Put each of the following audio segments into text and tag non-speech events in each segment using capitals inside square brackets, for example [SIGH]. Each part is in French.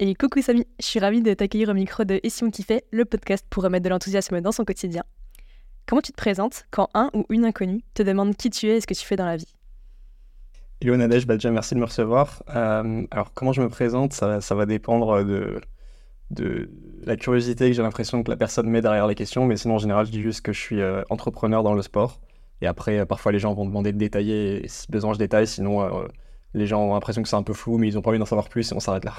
Et coucou Samy, je suis ravie de t'accueillir au micro de Et si on le podcast pour remettre de l'enthousiasme dans son quotidien. Comment tu te présentes quand un ou une inconnue te demande qui tu es et ce que tu fais dans la vie? Hello Nadège, bah déjà merci de me recevoir. Euh, alors comment je me présente, ça, va dépendre de, de la curiosité que j'ai l'impression que la personne met derrière les questions, mais sinon en général je dis juste que je suis euh, entrepreneur dans le sport. Et après, euh, parfois les gens vont demander de détailler, et si besoin je détaille, sinon les gens ont l'impression que c'est un peu flou, mais ils n'ont pas envie d'en savoir plus et on s'arrête là.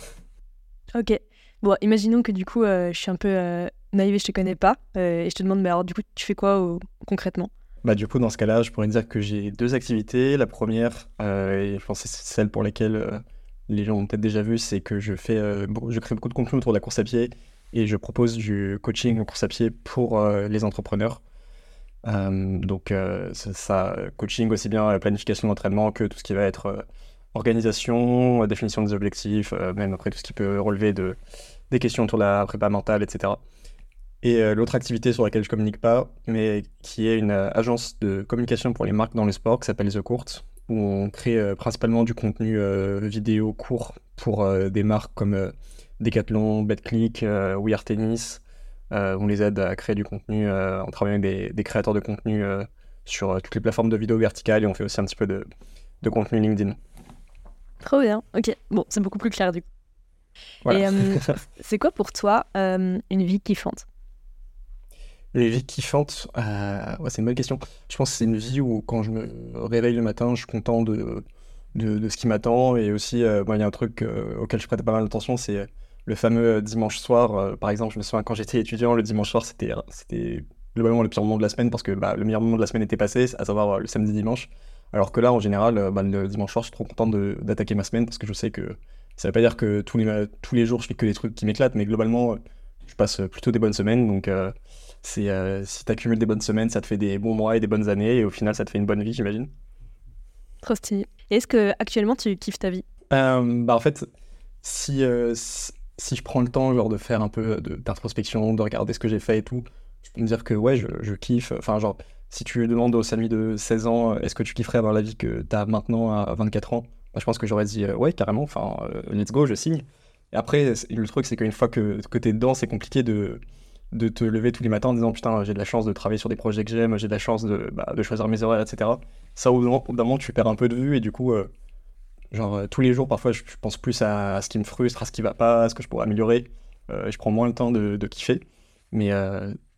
Ok. Bon, imaginons que du coup, euh, je suis un peu euh, naïve et je te connais pas. Euh, et je te demande, mais alors du coup, tu fais quoi concrètement? Bah, Du coup, dans ce cas-là, je pourrais dire que j'ai deux activités. La première, et je pense que c'est celle pour laquelle les gens ont peut-être déjà vu, c'est que je, fais, je crée beaucoup de contenu autour de la course à pied et je propose du coaching en course à pied pour les entrepreneurs. donc, ça, coaching aussi bien planification d'entraînement que tout ce qui va être organisation, euh, définition des objectifs, euh, même après tout ce qui peut relever de, des questions autour de la prépa mentale, etc. Et euh, l'autre activité sur laquelle je communique pas, mais qui est une agence de communication pour les marques dans le sport qui s'appelle The Court, où on crée principalement du contenu vidéo court pour des marques comme Decathlon, BetClick, We Are Tennis. on les aide à créer du contenu en travaillant avec des, créateurs de contenu sur toutes les plateformes de vidéo verticales et on fait aussi un petit peu de contenu LinkedIn. Trop bien. Ok. Bon, c'est beaucoup plus clair du coup. Et euh, [LAUGHS] c'est quoi pour toi euh, une vie kiffante? Une vie kiffante, euh, ouais, c'est une bonne question. Je pense que c'est une vie où quand je me réveille le matin, je suis content de, de, ce qui m'attend. Et aussi, il y a un truc auquel je prête pas mal d'attention, c'est le fameux dimanche soir. par exemple, je me souviens quand j'étais étudiant, le dimanche soir, c'était, globalement le pire moment de la semaine parce que bah, le meilleur moment de la semaine était passé, à savoir le samedi dimanche. Alors que là, en général, euh, bah, le dimanche soir, je suis trop content d'attaquer ma semaine parce que je sais que ça ne veut pas dire que tous les, tous les jours, je fais que des trucs qui m'éclatent, mais globalement, euh, je passe plutôt des bonnes semaines. Donc, euh, c'est si tu accumules des bonnes semaines, ça te fait des bons mois et des bonnes années, et au final, ça te fait une bonne vie, j'imagine. Trop stylé. Et est-ce que actuellement tu kiffes ta vie? Bah, En fait, si, si je prends le temps genre, de faire un peu d'introspection, de, regarder ce que j'ai fait et tout, je peux me dire que ouais, je, je kiffe. Enfin, genre, si tu demandes au Samy de 16 ans, euh, est-ce que tu kifferais avoir la vie que tu as maintenant à 24 ans Je pense que j'aurais dit, euh, ouais, carrément, enfin, euh, let's go, je signe. Et après, le truc, c'est qu'une fois que, que tu es dedans, c'est compliqué de, de te lever tous les matins en disant, putain, j'ai de la chance de travailler sur des projets que j'aime, j'ai de la chance de, bah, de, choisir mes horaires, etc. Ça, au bout d'un moment, tu perds un peu de vue et du coup, genre, tous les jours, parfois, je, pense plus à, ce qui me frustre, à ce qui va pas, à ce que je pourrais améliorer. je prends moins le temps de kiffer. Mais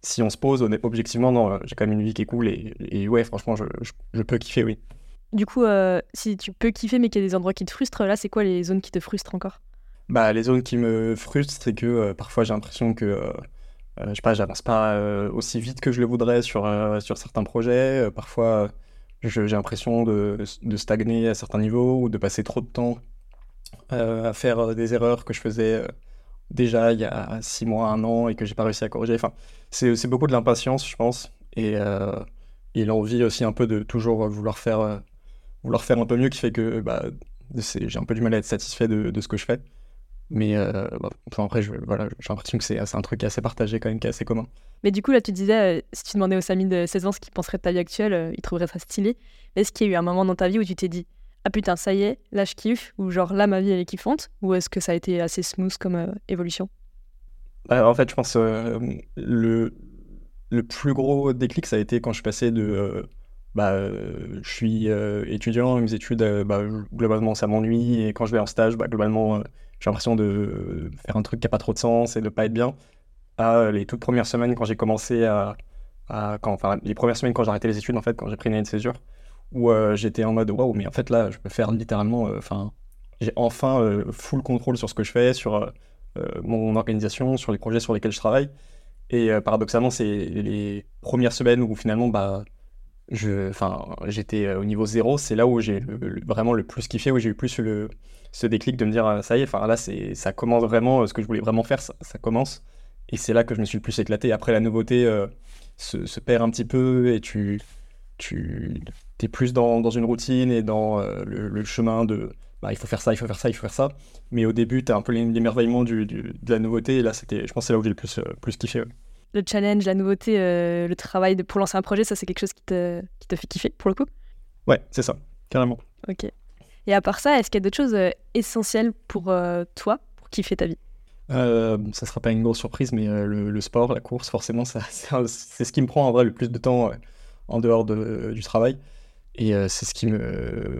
si on se pose objectivement, non, j'ai quand même une vie qui est cool et, ouais, franchement, je, peux kiffer, oui. Du coup, euh, si tu peux kiffer mais qu'il y a des endroits qui te frustrent, là, c'est quoi les zones qui te frustrent encore? Bah, les zones qui me frustrent, c'est que euh, parfois j'ai l'impression que, euh, je sais pas, j'avance pas aussi vite que je le voudrais sur, sur certains projets. parfois, j'ai l'impression de, de, stagner à certains niveaux ou de passer trop de temps à faire des erreurs que je faisais déjà il y a six mois, un an et que j'ai pas réussi à corriger. Enfin, c'est beaucoup de l'impatience, je pense, et, euh, et l'envie aussi un peu de toujours vouloir faire, euh, vouloir faire un peu mieux qui fait que bah, j'ai un peu du mal à être satisfait de, ce que je fais. Mais euh, bah, enfin, après, j'ai l'impression que c'est un truc assez partagé quand même, qui est assez commun. Mais du coup, là, tu disais, si tu demandais au Samy de 16 ans ce qu'il penserait de ta vie actuelle, il trouverait ça stylé. Est-ce qu'il y a eu un moment dans ta vie où tu t'es dit, ah putain, ça y est, là je kiffe, ou genre là ma vie elle est kiffante, ou est-ce que ça a été assez smooth comme euh, évolution? Bah, En fait, je pense euh, le, le plus gros déclic ça a été quand je passé de euh, bah, je suis étudiant, mes études, bah, globalement ça m'ennuie, et quand je vais en stage, bah, globalement j'ai l'impression de faire un truc qui n'a pas trop de sens et de pas être bien. À les toutes premières semaines quand j'ai commencé à, à quand, enfin les premières semaines quand j'ai arrêté les études en fait, quand j'ai pris une année de césure où euh, j'étais en mode waouh, mais en fait là, je peux faire littéralement, euh, enfin, j'ai enfin euh, full contrôle sur ce que je fais, sur mon organisation, sur les projets sur lesquels je travaille. Et paradoxalement, c'est les premières semaines où finalement, bah, je, j'étais au niveau zéro. C'est là où j'ai vraiment le plus kiffé, où j'ai eu plus le, ce déclic de me dire ça y est, enfin là, c'est, ça commence vraiment, ce que je voulais vraiment faire, ça, commence. Et c'est là que je me suis le plus éclaté. Après, la nouveauté se, perd un petit peu et tu, tu es plus dans, dans, une routine et dans euh, le, chemin de bah, il faut faire ça, il faut faire ça, il faut faire ça. Mais au début, tu as un peu l'émerveillement du, du, de la nouveauté. Et là, c'était, je pense que c'est là où j'ai le plus, euh, plus kiffé. Le challenge, la nouveauté, euh, le travail de, pour lancer un projet, ça, c'est quelque chose qui te, qui te fait kiffer pour le coup? Ouais, c'est ça, carrément. Ok. Et à part ça, est-ce qu'il y a d'autres choses essentielles pour toi pour kiffer ta vie? Euh, ça sera pas une grosse surprise, mais le, sport, la course, forcément, [LAUGHS] c'est ce qui me prend en vrai le plus de temps en dehors du travail. Et c'est ce qui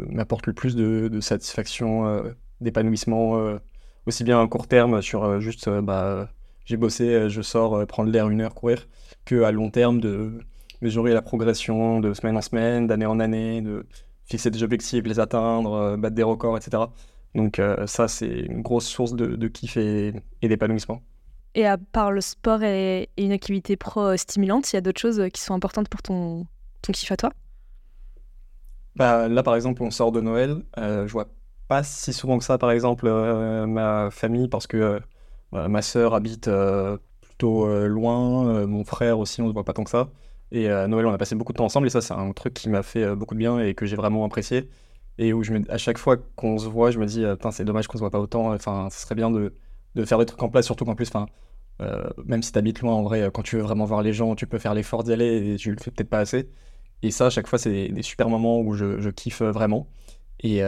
m'apporte le plus de, satisfaction, d'épanouissement, aussi bien à court terme sur juste bah, j'ai bossé, je sors prendre l'air une heure, courir, que à long terme de mesurer la progression de semaine en semaine, d'année en année, de fixer des objectifs, les atteindre, euh, battre des records, etc. Donc euh, ça, c'est une grosse source de, kiff et, d'épanouissement. Et à part le sport et, une activité pro euh, stimulante, il y a d'autres choses qui sont importantes pour ton, ton kiff à toi? Bah, Là, par exemple, on sort de Noël. je vois pas si souvent que ça, par exemple, ma famille, parce que ma sœur habite plutôt loin, mon frère aussi, on ne voit pas tant que ça. Et à Noël, on a passé beaucoup de temps ensemble et ça, c'est un truc qui m'a fait euh, beaucoup de bien et que j'ai vraiment apprécié. Et où je me, à chaque fois qu'on se voit, je me dis, euh, c'est dommage qu'on se voit pas autant. Enfin, ce serait bien de, de, faire des trucs en place, surtout qu'en plus, enfin, euh, même si tu habites loin, en vrai, quand tu veux vraiment voir les gens, tu peux faire l'effort d'y aller et tu le fais peut-être pas assez. Et ça, à chaque fois, c'est des, super moments où je, kiffe vraiment. Et,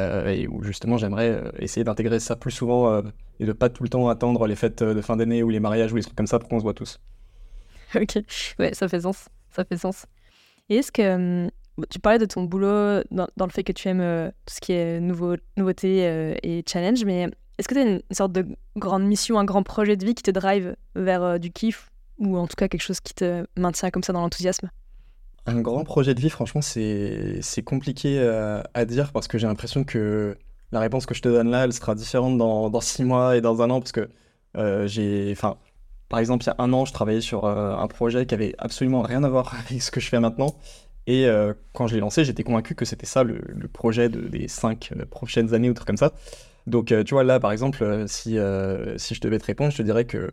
où justement, j'aimerais essayer d'intégrer ça plus souvent et de pas tout le temps attendre les fêtes de fin d'année ou les mariages ou les trucs comme ça pour qu'on se voit tous. [LAUGHS] ok, ouais, ça fait sens ça fait sens. Et est-ce que hum, tu parlais de ton boulot dans, le fait que tu aimes euh, tout ce qui est nouveau, nouveauté euh, et challenge, mais est-ce que tu as une, sorte de grande mission, un grand projet de vie qui te drive vers euh, du kiff ou en tout cas quelque chose qui te maintient comme ça dans l'enthousiasme? Un grand projet de vie, franchement, c'est compliqué à dire parce que j'ai l'impression que la réponse que je te donne là, elle sera différente dans, dans six mois et dans un an parce que j'ai. Enfin, par exemple, il y a un an, je travaillais sur euh, un projet qui avait absolument rien à voir [LAUGHS] avec ce que je fais maintenant. Et euh, quand je l'ai lancé, j'étais convaincu que c'était ça le, projet des cinq euh, prochaines années ou trucs comme ça. Donc, tu vois, là, par exemple, si, si je devais te répondre, je te dirais que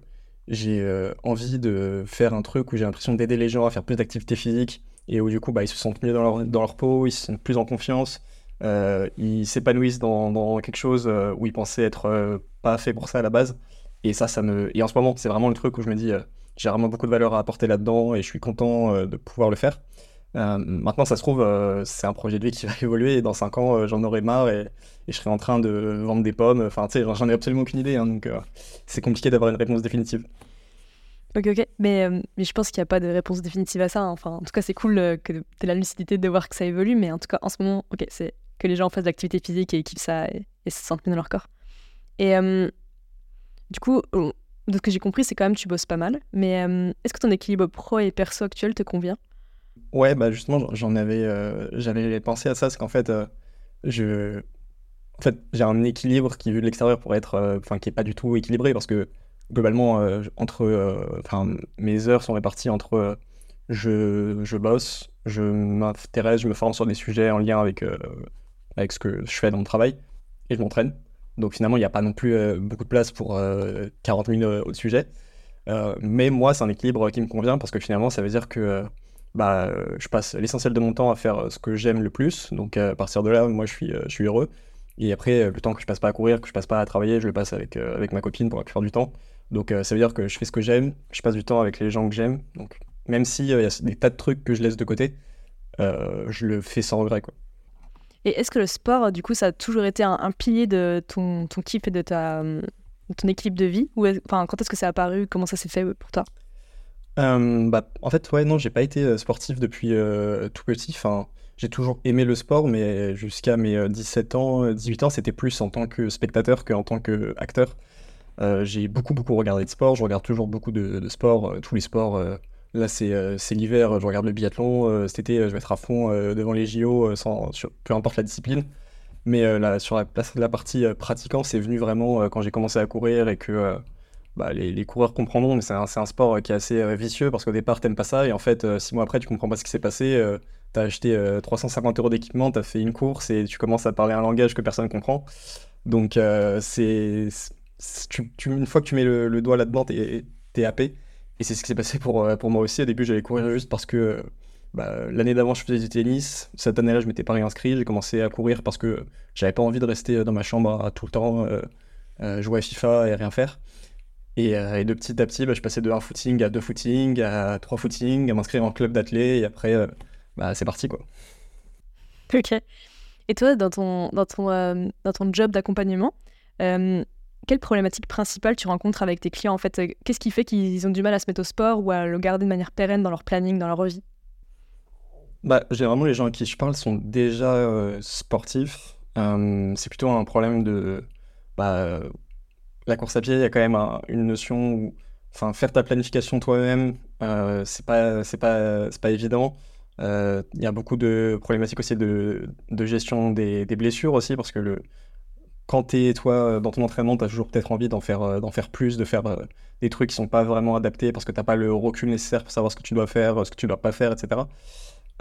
j'ai envie de faire un truc où j'ai l'impression d'aider les gens à faire plus d'activités physiques et où du coup, bah, ils se sentent mieux dans leur, dans leur peau, ils se sentent plus en confiance, ils s'épanouissent dans, dans, quelque chose où ils pensaient être pas fait pour ça à la base. Et ça, ça me. Et en ce moment, c'est vraiment le truc où je me dis, euh, j'ai vraiment beaucoup de valeur à apporter là-dedans et je suis content euh, de pouvoir le faire. Euh, maintenant, ça se trouve, c'est un projet de vie qui va [LAUGHS] évoluer et dans 5 ans, j'en aurai marre et, je serai en train de vendre des pommes. Enfin, tu sais, j'en ai absolument aucune idée. Hein, donc, c'est compliqué d'avoir une réponse définitive. Ok, ok. Mais, mais je pense qu'il n'y a pas de réponse définitive à ça. Hein. Enfin, en tout cas, c'est cool que tu aies la lucidité de voir que ça évolue. Mais en tout cas, en ce moment, ok, c'est que les gens fassent de l'activité physique et kiffent ça et, se sentent bien dans leur corps. Et du coup, de ce que j'ai compris, c'est quand même tu bosses pas mal. Mais euh, est-ce que ton équilibre pro et perso actuel te convient? Ouais, bah justement, j'en avais, euh, j'avais pensé à ça, c'est qu'en fait, euh, je, en fait, j'ai un équilibre qui vu de l'extérieur pourrait être, enfin, qui est pas du tout équilibré parce que globalement, entre, enfin, mes heures sont réparties entre, je, je bosse, je m'intéresse, je me forme sur des sujets en lien avec, avec ce que je fais dans mon travail et je m'entraîne. Donc finalement, il n'y a pas non plus euh, beaucoup de place pour 40 000 autres sujets. mais moi, c'est un équilibre qui me convient parce que finalement, ça veut dire que bah, je passe l'essentiel de mon temps à faire ce que j'aime le plus. Donc à partir de là, moi, je suis, je suis heureux. Et après, le temps que je passe pas à courir, que je passe pas à travailler, je le passe avec, avec ma copine pour la du temps. Donc ça veut dire que je fais ce que j'aime, je passe du temps avec les gens que j'aime. Donc même s'il y a des tas de trucs que je laisse de côté, je le fais sans regret. Quoi. Et est-ce que le sport, du coup, ça a toujours été un, pilier de ton, ton kiff et de, ta, ton équilibre de vie? Ou quand est-ce que ça a apparu? Comment ça s'est fait pour toi? Euh, bah, En fait, ouais, non, j'ai pas été euh, sportif depuis euh, tout petit. Enfin, j'ai toujours aimé le sport, mais jusqu'à mes 17 ans, 18 ans, c'était plus en tant que spectateur qu'en tant qu'acteur. j'ai beaucoup, beaucoup regardé de sport. Je regarde toujours beaucoup de, de sport, tous les sports Là, euh, c'est l'hiver, je regarde le biathlon. Euh, cet été, je vais être à fond euh, devant les JO, peu importe la discipline. Mais là, sur la partie pratiquant, c'est venu vraiment quand j'ai commencé à courir et que bah, les, coureurs comprendront, mais c'est un, sport qui est assez vicieux parce qu'au départ, t'aimes pas ça et en fait, six mois après, tu comprends pas ce qui s'est passé. tu as acheté 350 euros d'équipement, tu as fait une course et tu commences à parler un langage que personne comprend. Donc, c'est une fois que tu mets le, doigt là-dedans, t'es es happé. Et c'est ce qui s'est passé pour, euh, moi aussi. Au début, j'allais courir juste parce que bah, l'année d'avant, je faisais du tennis. Cette année-là, je m'étais pas réinscrit. J'ai commencé à courir parce que j'avais pas envie de rester dans ma chambre tout le temps, euh, euh, jouer à FIFA et rien faire. Et, de petit à petit, bah, je passais de un footing à deux footings, à trois footings, à m'inscrire en club d'athlètes. Et après, bah, c'est parti. quoi. Ok. Et toi, dans ton, dans ton, dans ton job d'accompagnement, quelle problématique principale tu rencontres avec tes clients en fait? Qu'est-ce qui fait qu'ils ont du mal à se mettre au sport ou à le garder de manière pérenne dans leur planning, dans leur vie? Bah, Généralement, les gens à qui je parle sont déjà euh, sportifs. Euh, c'est plutôt un problème de. Bah, la course à pied, il y a quand même une notion où. Enfin, faire ta planification toi-même, euh, c'est pas, pas, pas évident. Il y a beaucoup de problématiques aussi de, gestion des, blessures aussi, parce que le, quand tu es, toi, dans ton entraînement, tu as toujours peut-être envie d'en faire, d'en faire plus, de faire des trucs qui sont pas vraiment adaptés parce que tu n'as pas le recul nécessaire pour savoir ce que tu dois faire, ce que tu dois pas faire, etc.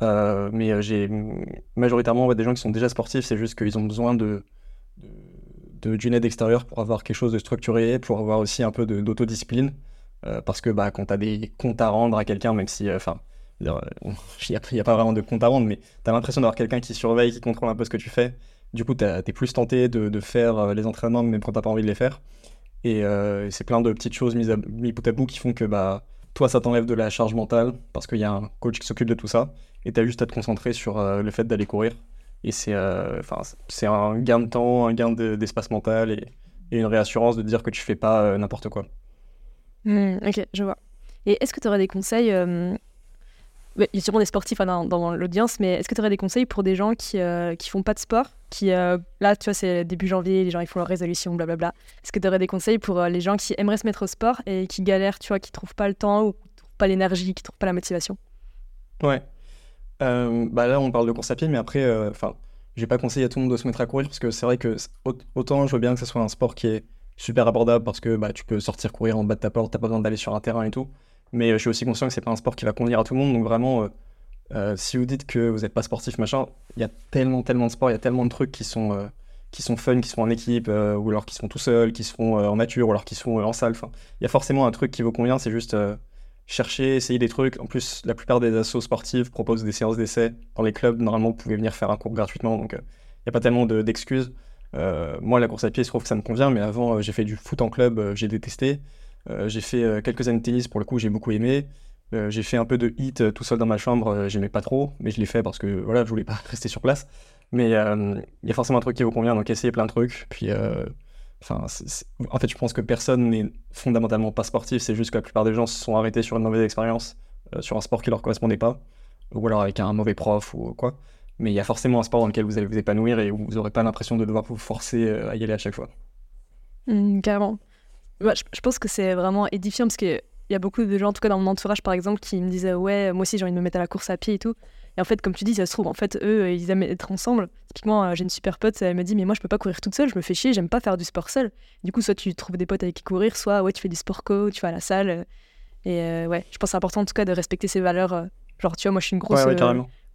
Euh, mais euh, j'ai majoritairement des gens qui sont déjà sportifs, c'est juste qu'ils ont besoin de, d'une aide extérieure pour avoir quelque chose de structuré, pour avoir aussi un peu d'autodiscipline. Euh, parce que bah, quand tu as des comptes à rendre à quelqu'un, même si, enfin, [LAUGHS] il n'y a, pas vraiment de compte à rendre, mais tu as l'impression d'avoir quelqu'un qui surveille, qui contrôle un peu ce que tu fais. Du coup, tu es plus tenté de, faire les entraînements, même quand tu pas envie de les faire. Et c'est plein de petites choses mises, à, mises bout à bout qui font que bah, toi, ça t'enlève de la charge mentale parce qu'il y a un coach qui s'occupe de tout ça et tu as juste à te concentrer sur euh, le fait d'aller courir. Et c'est euh, c'est un gain de temps, un gain d'espace mental et, une réassurance de dire que tu fais pas euh, n'importe quoi. Mmh, ok, je vois. Et est-ce que tu aurais des conseils il y a sûrement des sportifs hein, dans, l'audience, mais est-ce que tu aurais des conseils pour des gens qui ne font pas de sport qui, Là, tu vois, c'est début janvier, les gens ils font leur résolution, blablabla. Est-ce que tu aurais des conseils pour les gens qui aimeraient se mettre au sport et qui galèrent, tu vois, qui trouvent pas le temps ou qui trouvent pas l'énergie, qui trouvent pas la motivation? Ouais. Euh, bah là, on parle de course à pied, mais après, euh, enfin, j'ai pas conseillé à tout le monde de se mettre à courir parce que c'est vrai que autant je veux bien que ce soit un sport qui est super abordable parce que bah, tu peux sortir courir en bas de ta porte, t'as pas besoin d'aller sur un terrain et tout. Mais euh, je suis aussi conscient que c'est pas un sport qui va convenir à tout le monde. Donc vraiment, si vous dites que vous n'êtes pas sportif, machin, il y a tellement, tellement de sports, il y a tellement de trucs qui sont, qui sont fun, qui sont en équipe, ou alors qui sont tout seuls, qui sont en nature, ou alors qui sont en salle. Enfin, il y a forcément un truc qui vous convient, c'est juste chercher, essayer des trucs. En plus, la plupart des assos sportifs proposent des séances d'essai. Dans les clubs, normalement, vous pouvez venir faire un cours gratuitement, donc il euh, n'y a pas tellement d'excuses. Euh, moi, la course à pied, je trouve que ça me convient, mais avant, euh, j'ai fait du foot en club, j'ai détesté. j'ai fait quelques années de tennis, pour le coup, j'ai beaucoup aimé. j'ai fait un peu de hit tout seul dans ma chambre, j'aimais pas trop, mais je l'ai fait parce que voilà, je voulais pas [LAUGHS] rester sur place. Mais il y a forcément un truc qui vous convient, donc essayez plein de trucs. Puis Enfin, en fait, je pense que personne n'est fondamentalement pas sportif. C'est juste que la plupart des gens se sont arrêtés sur une mauvaise expérience, euh, sur un sport qui leur correspondait pas, ou alors avec un mauvais prof ou quoi. Mais il y a forcément un sport dans lequel vous allez vous épanouir et où vous n'aurez pas l'impression de devoir vous forcer euh, à y aller à chaque fois. Mmh, carrément. je, pense que c'est vraiment édifiant parce qu'il y a beaucoup de gens, en tout cas dans mon entourage par exemple, qui me disaient Ouais, moi aussi j'ai envie de me mettre à la course à pied et tout. Et en fait, comme tu dis, ça se trouve, en fait, eux, euh, ils aiment être ensemble. Typiquement, euh, j'ai une super pote, elle me dit, mais moi, je peux pas courir toute seule, je me fais chier, j'aime pas faire du sport seul. Du coup, soit tu trouves des potes avec qui courir, soit ouais, tu fais du sport co, tu vas à la salle. Et euh, ouais, je pense que c'est important en tout cas de respecter ces valeurs. genre, tu vois, moi, je suis une grosse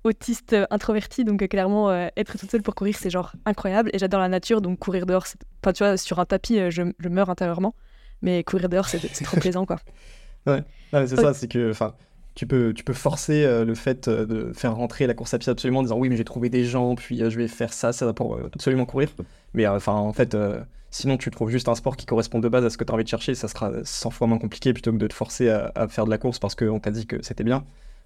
autiste introvertie, donc clairement, être toute seule pour courir, c'est genre incroyable. Et j'adore la nature, donc courir dehors, enfin, tu vois, sur un tapis, je, je meurs intérieurement. Mais courir dehors, c'est trop [LAUGHS] plaisant, quoi. Ouais, c'est ça, c'est que, enfin, tu peux, tu peux forcer euh, le fait euh, de faire rentrer la course à pied absolument en disant oui mais j'ai trouvé des gens puis euh, je vais faire ça ça va pour absolument courir. Mais enfin en fait sinon tu trouves juste un sport qui correspond de base à ce que tu as envie de chercher ça sera 100 fois moins compliqué plutôt que de te forcer à, faire de la course parce qu'on t'a dit que c'était bien.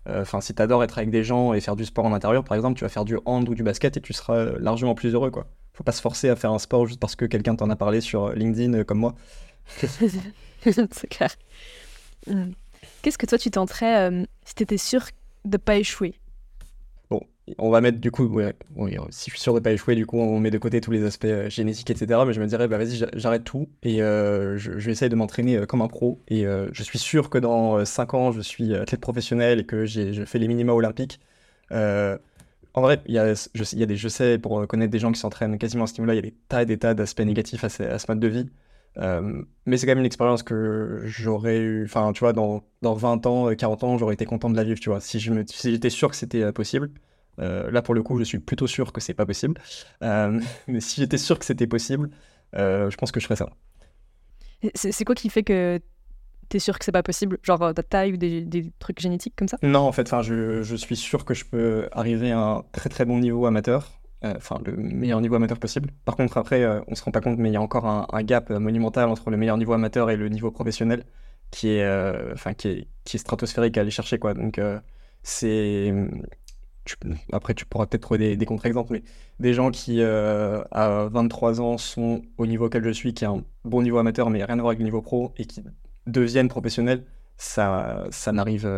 Enfin si tu adores être avec des gens et faire du sport en intérieur par exemple tu vas faire du hand ou du basket et tu seras largement plus heureux quoi. Faut pas se forcer à faire un sport juste parce que quelqu'un t'en a parlé sur LinkedIn comme moi. [LAUGHS] C'est clair. Qu'est-ce que toi tu tenterais euh, si tu étais sûr de pas échouer? Bon, on va mettre du coup, si je suis sûr de pas échouer, du coup on met de côté tous les aspects euh, génétiques, etc. Mais je me dirais, bah vas-y, j'arrête tout et euh, je, vais essayer de m'entraîner comme un pro. Et je suis sûr que dans 5 ans, je suis athlète professionnel et que je fais les minima olympiques. en vrai, y a, je, des, je sais, pour connaître des gens qui s'entraînent quasiment à ce niveau-là, il y a des tas et des tas d'aspects négatifs à ce, à ce mode de vie. Euh, mais c'est quand même une expérience que j'aurais eu, enfin, tu vois, dans, dans 20 ans, 40 ans, j'aurais été content de la vivre, tu vois. Si j'étais si sûr que c'était euh, possible, euh, là, pour le coup, je suis plutôt sûr que c'est pas possible. [LAUGHS] mais si j'étais sûr que c'était possible, je pense que je ferais ça. C'est quoi qui fait que t'es sûr que c'est pas possible? Genre ta taille ou des, des, trucs génétiques comme ça? Non, en fait, je, je suis sûr que je peux arriver à un très très bon niveau amateur. Euh, enfin le meilleur niveau amateur possible. Par contre, après, euh, on se rend pas compte, mais il y a encore un, gap monumental entre le meilleur niveau amateur et le niveau professionnel qui est, euh, enfin qui stratosphérique à aller chercher quoi. Donc c'est après, tu pourras peut-être trouver des, contre-exemples, mais des gens qui, à 23 ans, sont au niveau auquel je suis, qui est un bon niveau amateur, mais rien à voir avec le niveau pro, et qui deviennent professionnels, ça, ça n'arrive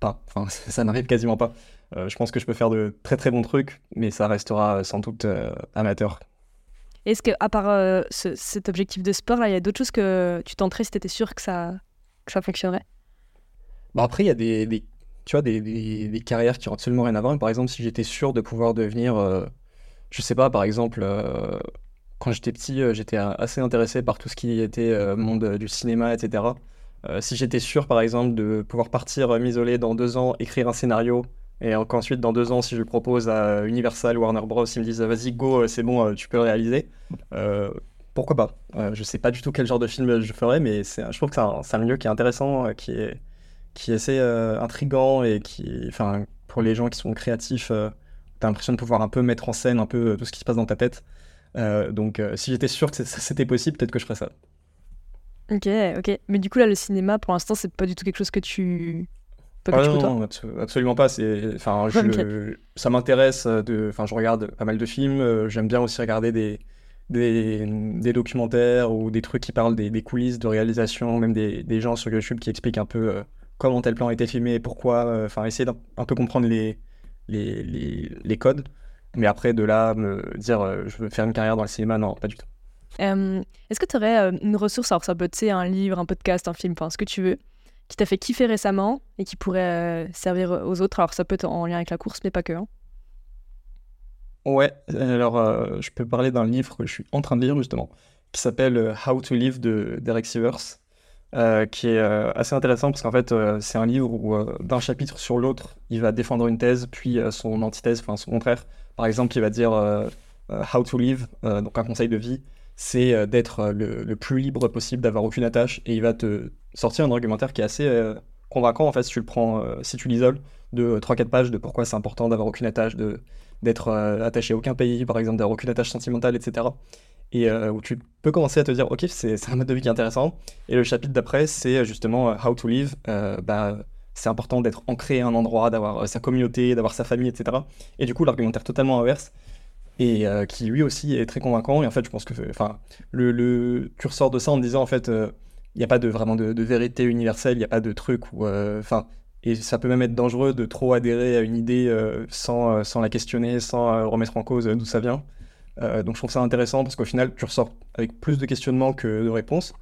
pas. Enfin, [LAUGHS] ça n'arrive quasiment pas. Je pense que je peux faire de très très bons trucs, mais ça restera sans doute amateur. Est-ce que, à part cet objectif de sport, là, il y a d'autres choses que tu tenterais si tu étais sûr que ça, que ça fonctionnerait? Bon, après, il y a des, des tu vois, des, des, carrières qui ont absolument rien à voir. Par exemple, si j'étais sûr de pouvoir devenir, euh, je sais pas, par exemple, euh, quand j'étais petit, euh, j'étais assez intéressé par tout ce qui était monde du cinéma, etc. si j'étais sûr, par exemple, de pouvoir partir m'isoler dans deux ans, écrire un scénario, et qu'ensuite, dans deux ans, si je le propose à Universal, Warner Bros, ils me disent vas-y, go, c'est bon, tu peux réaliser. pourquoi pas? Je sais pas du tout quel genre de film je ferais, mais je trouve que c'est un, un, milieu qui est intéressant, qui est qui est assez euh, intrigant et qui, enfin, pour les gens qui sont créatifs, euh, tu as l'impression de pouvoir un peu mettre en scène un peu euh, tout ce qui se passe dans ta tête. donc, si j'étais sûr que c'était possible, peut-être que je ferais ça. Ok, ok. Mais du coup, là, le cinéma, pour l'instant, c'est pas du tout quelque chose que tu. Pas ah non, absolument pas. C'est, enfin, [LAUGHS] ça m'intéresse. De, enfin, je regarde pas mal de films. J'aime bien aussi regarder des, des, des, documentaires ou des trucs qui parlent des, des coulisses de réalisation, même des, des, gens sur YouTube qui expliquent un peu comment tel plan a été filmé, pourquoi, euh, enfin essayer d'un peu comprendre les, les, les, codes. Mais après, de là, me dire euh, je veux faire une carrière dans le cinéma, non, pas du tout. Est-ce que tu aurais euh, une ressource, alors ça peut être un livre, un podcast, un film, enfin ce que tu veux, qui t'a fait kiffer récemment et qui pourrait servir aux autres Alors ça peut être en lien avec la course, mais pas que. Hein. Ouais, alors je peux parler d'un livre que je suis en train de lire justement, qui s'appelle How to Live de Derek Sivers. Euh, qui est euh, assez intéressant parce qu'en fait, euh, c'est un livre où d'un chapitre sur l'autre, il va défendre une thèse, puis son antithèse, enfin son contraire. Par exemple, il va dire How to live, donc un conseil de vie, c'est d'être le, plus libre possible, d'avoir aucune attache, et il va te sortir un argumentaire qui est assez convaincant en fait si tu le prends, si tu l'isoles, de 3-4 pages de pourquoi c'est important d'avoir aucune attache, d'être attaché à aucun pays, par exemple, d'avoir aucune attache sentimentale, etc et euh, où tu peux commencer à te dire, ok, c'est un mode de vie qui est intéressant. Et le chapitre d'après, c'est euh, justement euh, How to Live. bah, c'est important d'être ancré à un endroit, d'avoir sa communauté, d'avoir sa famille, etc. Et du coup, l'argumentaire totalement inverse, et qui lui aussi est très convaincant. Et en fait, je pense que, le, le, tu ressors de ça en disant, en fait, n'y a pas de, vraiment de, vérité universelle, il n'y a pas de truc où, enfin, et ça peut même être dangereux de trop adhérer à une idée sans, sans la questionner, sans remettre en cause d'où ça vient. Euh, donc je trouve ça intéressant parce qu'au final, tu ressors avec plus de questionnements que de réponses.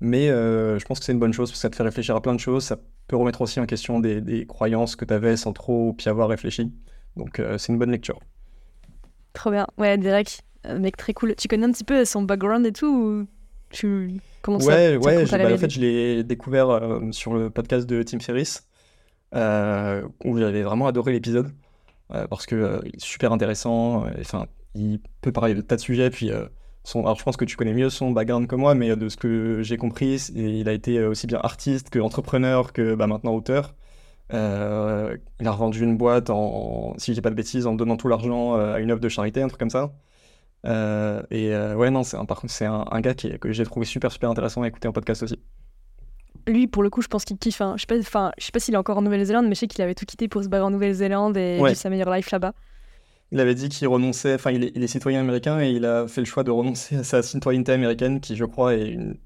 Mais euh, je pense que c'est une bonne chose parce que ça te fait réfléchir à plein de choses. Ça peut remettre aussi en question des, croyances que tu avais sans trop y avoir réfléchi. Donc euh, c'est une bonne lecture. Trop bien. Ouais, Derek, mec très cool. Tu connais un petit peu son background et tout ou tu... Comment ça Ouais, ouais bah, en fait, je l'ai découvert sur le podcast de Tim Ferriss où j'avais vraiment adoré l'épisode parce que est super intéressant. Enfin, il peut parler de tas de sujets. Puis, euh, son, alors je pense que tu connais mieux son background que moi, mais de ce que j'ai compris, il a été aussi bien artiste que entrepreneur que bah, maintenant auteur. Euh, il a revendu une boîte, en, si je dis pas de bêtises, en donnant tout l'argent euh, à une œuvre de charité, un truc comme ça. Et ouais, non, c'est un, c'est un, gars qui, que j'ai trouvé super, super intéressant à écouter en podcast aussi. Lui, pour le coup, je pense qu'il kiffe. Hein. Je sais pas, enfin, je sais pas s'il est encore en Nouvelle-Zélande, mais je sais qu'il avait tout quitté pour se barrer en Nouvelle-Zélande et ouais. sa meilleure life là-bas il avait dit qu'il renonçait, enfin il est, citoyen américain et il a fait le choix de renoncer à sa citoyenneté américaine qui je crois est une,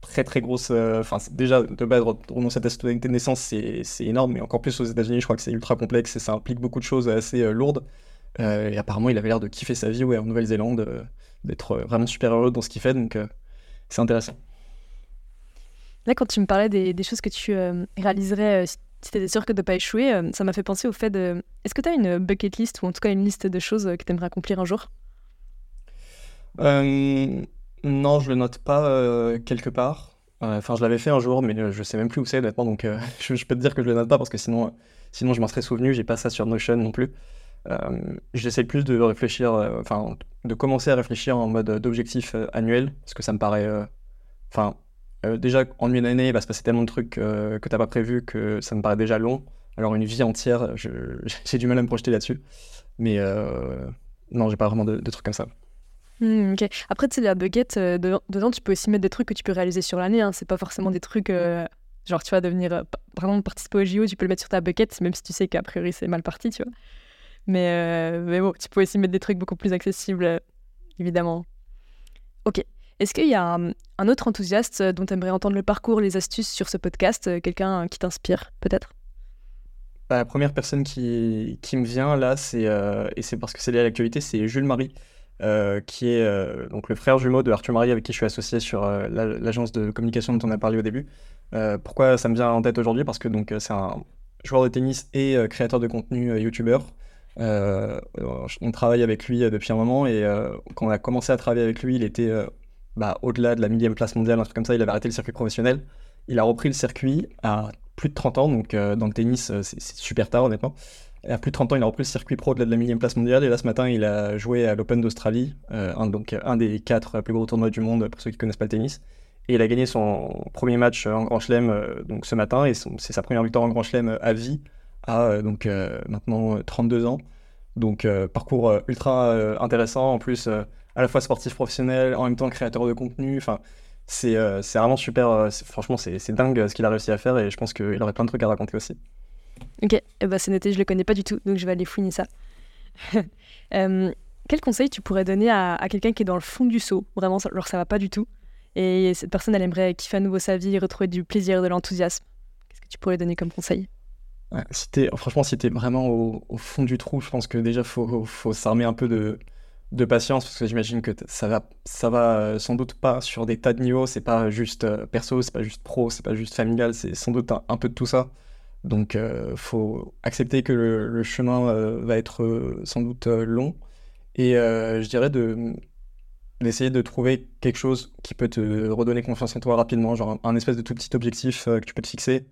très très grosse, euh, enfin déjà de base renoncer à ta citoyenneté de naissance c'est énorme mais encore plus aux États-Unis je crois que c'est ultra complexe et ça implique beaucoup de choses assez euh, lourdes euh, et apparemment il avait l'air de kiffer sa vie ouais, en Nouvelle-Zélande, d'être vraiment super heureux dans ce qu'il fait donc c'est intéressant. Là quand tu me parlais des, des choses que tu réaliserais si tu étais sûr que de ne pas échouer, euh, ça m'a fait penser au fait de. Est-ce que tu as une bucket list ou en tout cas une liste de choses euh, que tu aimerais accomplir un jour? Euh, Non, je le note pas quelque part. Enfin, je l'avais fait un jour, mais je sais même plus où c'est honnêtement, donc [LAUGHS] je, peux te dire que je le note pas parce que sinon, sinon je m'en serais souvenu. J'ai pas ça sur Notion non plus. J'essaie plus de réfléchir, enfin, de commencer à réfléchir en mode d'objectif annuel parce que ça me paraît. Enfin, euh, déjà, en une année, il va se passer tellement de trucs euh, que tu n'as pas prévu que ça me paraît déjà long. Alors, une vie entière, [LAUGHS] j'ai du mal à me projeter là-dessus. Mais euh, non, j'ai pas vraiment de, trucs comme ça. Hmm. Après, tu sais, la bucket, dedans, tu peux aussi mettre des trucs que tu peux réaliser sur l'année. Hein. C'est pas forcément des trucs, genre, tu vas devenir, par exemple, participer au JO, tu peux le mettre sur ta bucket, même si tu sais qu'a priori c'est mal parti, tu vois. Mais, mais bon, tu peux aussi mettre des trucs beaucoup plus accessibles, évidemment. Ok. Est-ce qu'il y a un, autre enthousiaste dont tu aimerais entendre le parcours, les astuces sur ce podcast Quelqu'un qui t'inspire, peut-être? Bah, La première personne qui, qui me vient là, c'est, et c'est parce que c'est lié à l'actualité, c'est Jules Marie. Euh, qui est euh, donc le frère jumeau de Arthur Marie avec qui je suis associé sur euh, l'agence de communication dont on a parlé au début. pourquoi ça me vient en tête aujourd'hui? Parce que donc c'est un joueur de tennis et créateur de contenu YouTuber. on travaille avec lui depuis un moment et quand on a commencé à travailler avec lui, il était bah, au-delà de la millième place mondiale, un truc comme ça. Il avait arrêté le circuit professionnel. Il a repris le circuit à plus de 30 ans, donc dans le tennis, c'est super tard honnêtement. À plus de 30 ans, il a repris le circuit pro de la millième place mondiale. Et là, ce matin, il a joué à l'Open d'Australie, euh, un, donc un des quatre plus gros tournois du monde pour ceux qui connaissent pas le tennis. Et il a gagné son premier match en Grand Chelem euh, ce matin. Et c'est sa première victoire en Grand Chelem à vie, à donc maintenant 32 ans. Donc parcours ultra intéressant. En plus, à la fois sportif professionnel, en même temps créateur de contenu. Enfin, c'est vraiment super. franchement, c'est dingue ce qu'il a réussi à faire. Et je pense qu'il aurait plein de trucs à raconter aussi. Ok, eh ben, c'est noté, je le connais pas du tout, donc je vais aller fouiner ça. [LAUGHS] Euh, quel conseil tu pourrais donner à, quelqu'un qui est dans le fond du seau, vraiment, genre ça va pas du tout, et cette personne, elle aimerait kiffer à nouveau sa vie, retrouver du plaisir, de l'enthousiasme Qu'est-ce que tu pourrais donner comme conseil? Franchement, si t'es vraiment au, fond du trou, je pense que déjà, faut, faut s'armer un peu de, patience, parce que j'imagine que ça va, va euh, sans doute pas sur des tas de niveaux, c'est pas juste euh, perso, c'est pas juste pro, c'est pas juste familial, c'est sans doute un peu de tout ça. Donc, euh, faut accepter que le, chemin euh, va être sans doute long. Et je dirais de d'essayer de trouver quelque chose qui peut te redonner confiance en toi rapidement, genre un, espèce de tout petit objectif que tu peux te fixer,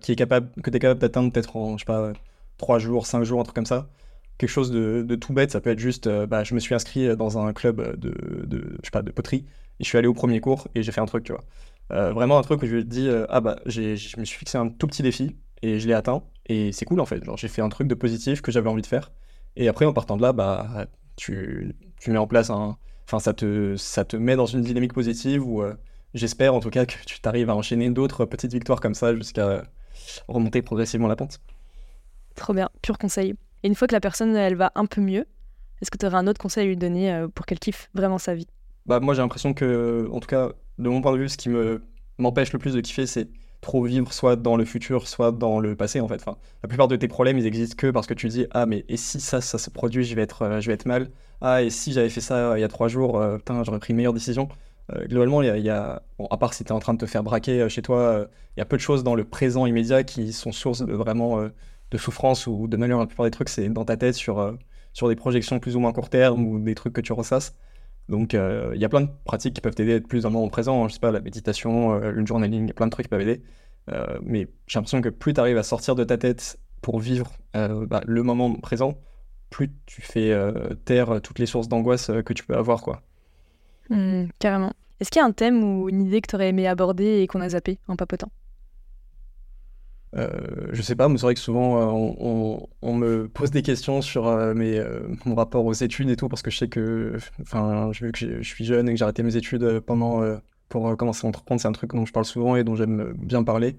qui est capable, que tu es capable d'atteindre peut-être en, je sais pas, 3 jours, 5 jours, un truc comme ça. Quelque chose de, tout bête, ça peut être juste, bah, je me suis inscrit dans un club de, de, je sais pas, de poterie, et je suis allé au premier cours et j'ai fait un truc, tu vois. vraiment un truc où je me dis, ah bah, je me suis fixé un tout petit défi, et je l'ai atteint et c'est cool en fait. J'ai fait un truc de positif que j'avais envie de faire et après en partant de là, bah tu, tu mets en place un, enfin ça te ça te met dans une dynamique positive où euh, j'espère en tout cas que tu t'arrives à enchaîner d'autres petites victoires comme ça jusqu'à remonter progressivement la pente. Trop bien, pur conseil. Et une fois que la personne elle va un peu mieux, est-ce que tu aurais un autre conseil à lui donner euh, pour qu'elle kiffe vraiment sa vie? Bah moi j'ai l'impression que en tout cas de mon point de vue ce qui me m'empêche le plus de kiffer c'est trop vivre soit dans le futur, soit dans le passé en fait. Enfin, la plupart de tes problèmes, ils existent que parce que tu dis ah mais et si ça ça se produit, je vais être euh, je vais être mal. Ah et si j'avais fait ça euh, il y a trois jours, euh, putain j'aurais pris une meilleure décision. Globalement, il y a, à part si tu es en train de te faire braquer chez toi, il y a peu de choses dans le présent immédiat qui sont source de vraiment de souffrance ou de malheur. La plupart des trucs, c'est dans ta tête sur, sur des projections plus ou moins court terme ou des trucs que tu ressasses. Donc, il y a plein de pratiques qui peuvent t'aider à être plus dans le moment présent. Hein. Je sais pas, la méditation, le journaling, il y a plein de trucs qui peuvent aider. Euh, mais j'ai l'impression que plus tu arrives à sortir de ta tête pour vivre euh, bah, le moment présent, plus tu fais euh, taire toutes les sources d'angoisse que tu peux avoir. quoi. Mmh, carrément. Est-ce qu'il y a un thème ou une idée que tu aurais aimé aborder et qu'on a zappé en papotant? Euh, je sais pas, mais c'est vrai que souvent on, me pose des questions sur mes, mon rapport aux études et tout, parce que je sais que, enfin, vu que je suis jeune et que j'ai arrêté mes études pendant pour euh, commencer à entreprendre. C'est un truc dont je parle souvent et dont j'aime bien parler.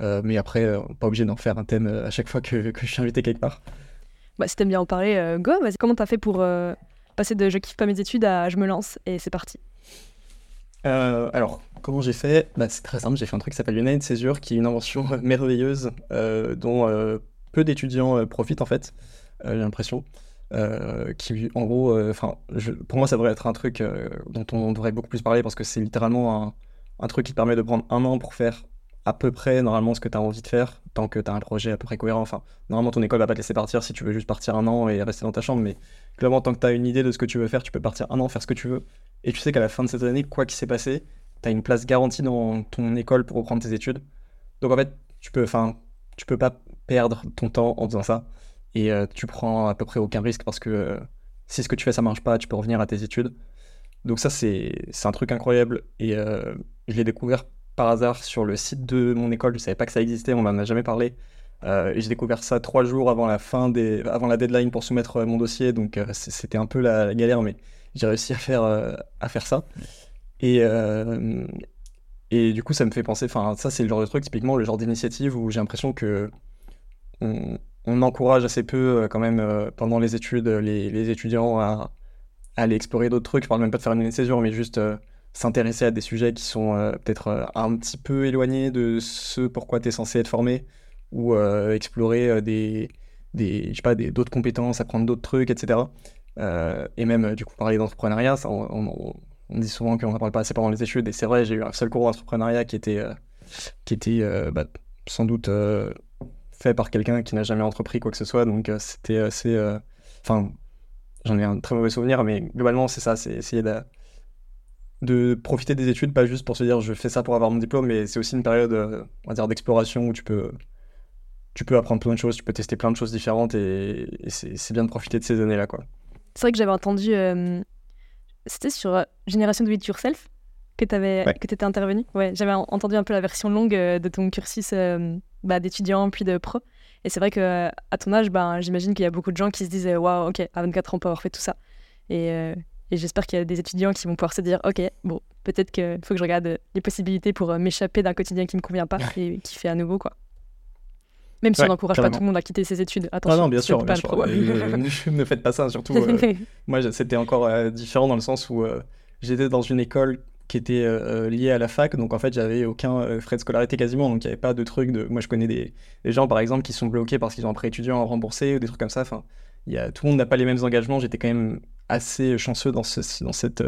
Euh, mais après, euh, pas obligé d'en faire un thème à chaque fois que, que je suis invité quelque part. Bah, si t'aimes bien en parler, go. Comment t'as fait pour passer de je kiffe pas mes études à je me lance et c'est parti alors, comment j'ai fait? Bah, C'est très simple, j'ai fait un truc qui s'appelle United Césure, qui est une invention merveilleuse dont peu d'étudiants profitent en fait, j'ai l'impression. Euh, qui en gros, euh, enfin, pour moi, ça devrait être un truc euh, dont on devrait beaucoup plus parler parce que c'est littéralement un, un, truc qui permet de prendre un an pour faire à peu près normalement ce que tu as envie de faire, tant que tu as un projet à peu près cohérent. Enfin, normalement, ton école va pas te laisser partir si tu veux juste partir un an et rester dans ta chambre, mais clairement, tant que tu as une idée de ce que tu veux faire, tu peux partir un an, faire ce que tu veux. Et tu sais qu'à la fin de cette année, quoi qu'il s'est passé, tu as une place garantie dans ton école pour reprendre tes études. Donc en fait, tu peux, enfin, tu peux pas perdre ton temps en faisant ça et euh, tu prends à peu près aucun risque parce que euh, si ce que tu fais ça marche pas, tu peux revenir à tes études. Donc ça c'est un truc incroyable et euh, je l'ai découvert par hasard sur le site de mon école. Je savais pas que ça existait, on m'en a jamais parlé. et j'ai découvert ça trois jours avant la fin des, avant la deadline pour soumettre mon dossier, donc c'était un peu la, galère, mais j'ai réussi à faire, à faire ça. Et, et du coup, ça me fait penser, enfin, ça c'est le genre de truc, typiquement le genre d'initiative où j'ai l'impression que on, encourage assez peu quand même pendant les études les, étudiants à, aller explorer d'autres trucs. Je parle même pas de faire une césure, mais juste s'intéresser à des sujets qui sont peut-être un petit peu éloignés de ce pourquoi tu es censé être formé ou explorer des, des, je sais pas, d'autres compétences, apprendre d'autres trucs, etc. et même, du coup, parler d'entrepreneuriat, on, on, dit souvent qu'on n'en parle pas assez pendant les études, et c'est vrai, j'ai eu un seul cours d'entrepreneuriat qui était, qui était bah, sans doute fait par quelqu'un qui n'a jamais entrepris quoi que ce soit. Donc euh, c'était assez. Euh, enfin, j'en ai un très mauvais souvenir, mais globalement, c'est ça c'est essayer de, de, profiter des études, pas juste pour se dire je fais ça pour avoir mon diplôme, mais c'est aussi une période, euh, on va dire, d'exploration où tu peux. Tu peux apprendre plein de choses, tu peux tester plein de choses différentes et, c'est bien de profiter de ces années-là. quoi. C'est vrai que j'avais entendu. C'était sur Génération de It Yourself que tu que étais intervenu. Ouais, j'avais entendu un peu la version longue de ton cursus bah, d'étudiants puis de pro. Et c'est vrai que à ton âge, ben, j'imagine qu'il y a beaucoup de gens qui se disent Waouh, ok, à 24 ans, on peut avoir fait tout ça. Et, euh, et j'espère qu'il y a des étudiants qui vont pouvoir se dire Ok, bon, peut-être qu'il faut que je regarde les possibilités pour euh, m'échapper d'un quotidien qui ne me convient pas et qui fait à nouveau, quoi. Même si on n'encourage pas tout le monde à quitter ses études. Attention, ah non, bien sûr, bien sûr. ne faites pas ça, surtout. [LAUGHS] moi, c'était encore différent dans le sens où j'étais dans une école qui était euh, euh, lié à la fac. Donc en fait, j'avais aucun euh, frais de scolarité quasiment. Donc il n'y avait pas de truc de. Moi, je connais des, gens par exemple qui sont bloqués parce qu'ils ont un prêt étudiant à rembourser ou des trucs comme ça. Enfin, y a... tout le monde n'a pas les mêmes engagements. J'étais quand même assez chanceux dans, ce... dans cette.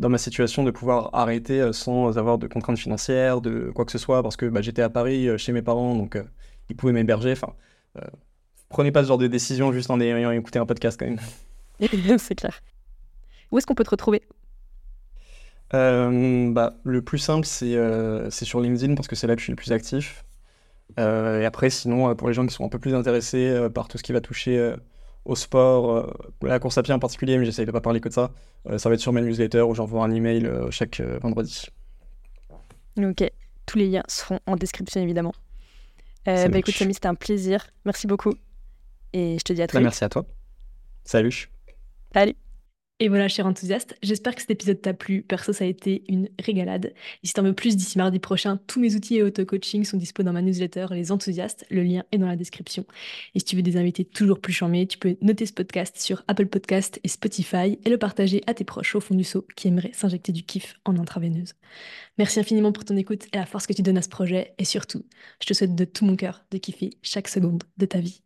Dans ma situation de pouvoir arrêter sans avoir de contraintes financières, de quoi que ce soit, parce que bah, j'étais à Paris chez mes parents, donc ils pouvaient m'héberger. Enfin, prenez pas ce genre de décision juste en ayant écouté un podcast quand même. [LAUGHS] c'est clair. Où est-ce qu'on peut te retrouver? Euh, bah, Le plus simple, euh, c'est sur LinkedIn parce que c'est là que je suis le plus actif. Euh, et après, sinon, pour les gens qui sont un peu plus intéressés par tout ce qui va toucher au sport, la course à pied en particulier, mais j'essaye de pas parler que de ça, ça va être sur ma newsletter où j'envoie un email chaque vendredi. Ok, tous les liens seront en description évidemment. bah écoute, Samy, c'était un plaisir. Merci beaucoup. Et je te dis à très bah, vite. Merci à toi. Salut. Salut. Et voilà, cher enthousiaste, j'espère que cet épisode t'a plu. Perso, ça a été une régalade. Et si t'en veux plus d'ici mardi prochain, tous mes outils et auto-coaching sont dispo dans ma newsletter Les Enthousiastes. Le lien est dans la description. Et si tu veux des invités toujours plus charmés, tu peux noter ce podcast sur Apple Podcast et Spotify et le partager à tes proches au fond du seau qui aimeraient s'injecter du kiff en intraveineuse. Merci infiniment pour ton écoute et la force que tu donnes à ce projet. Et surtout, je te souhaite de tout mon cœur de kiffer chaque seconde de ta vie.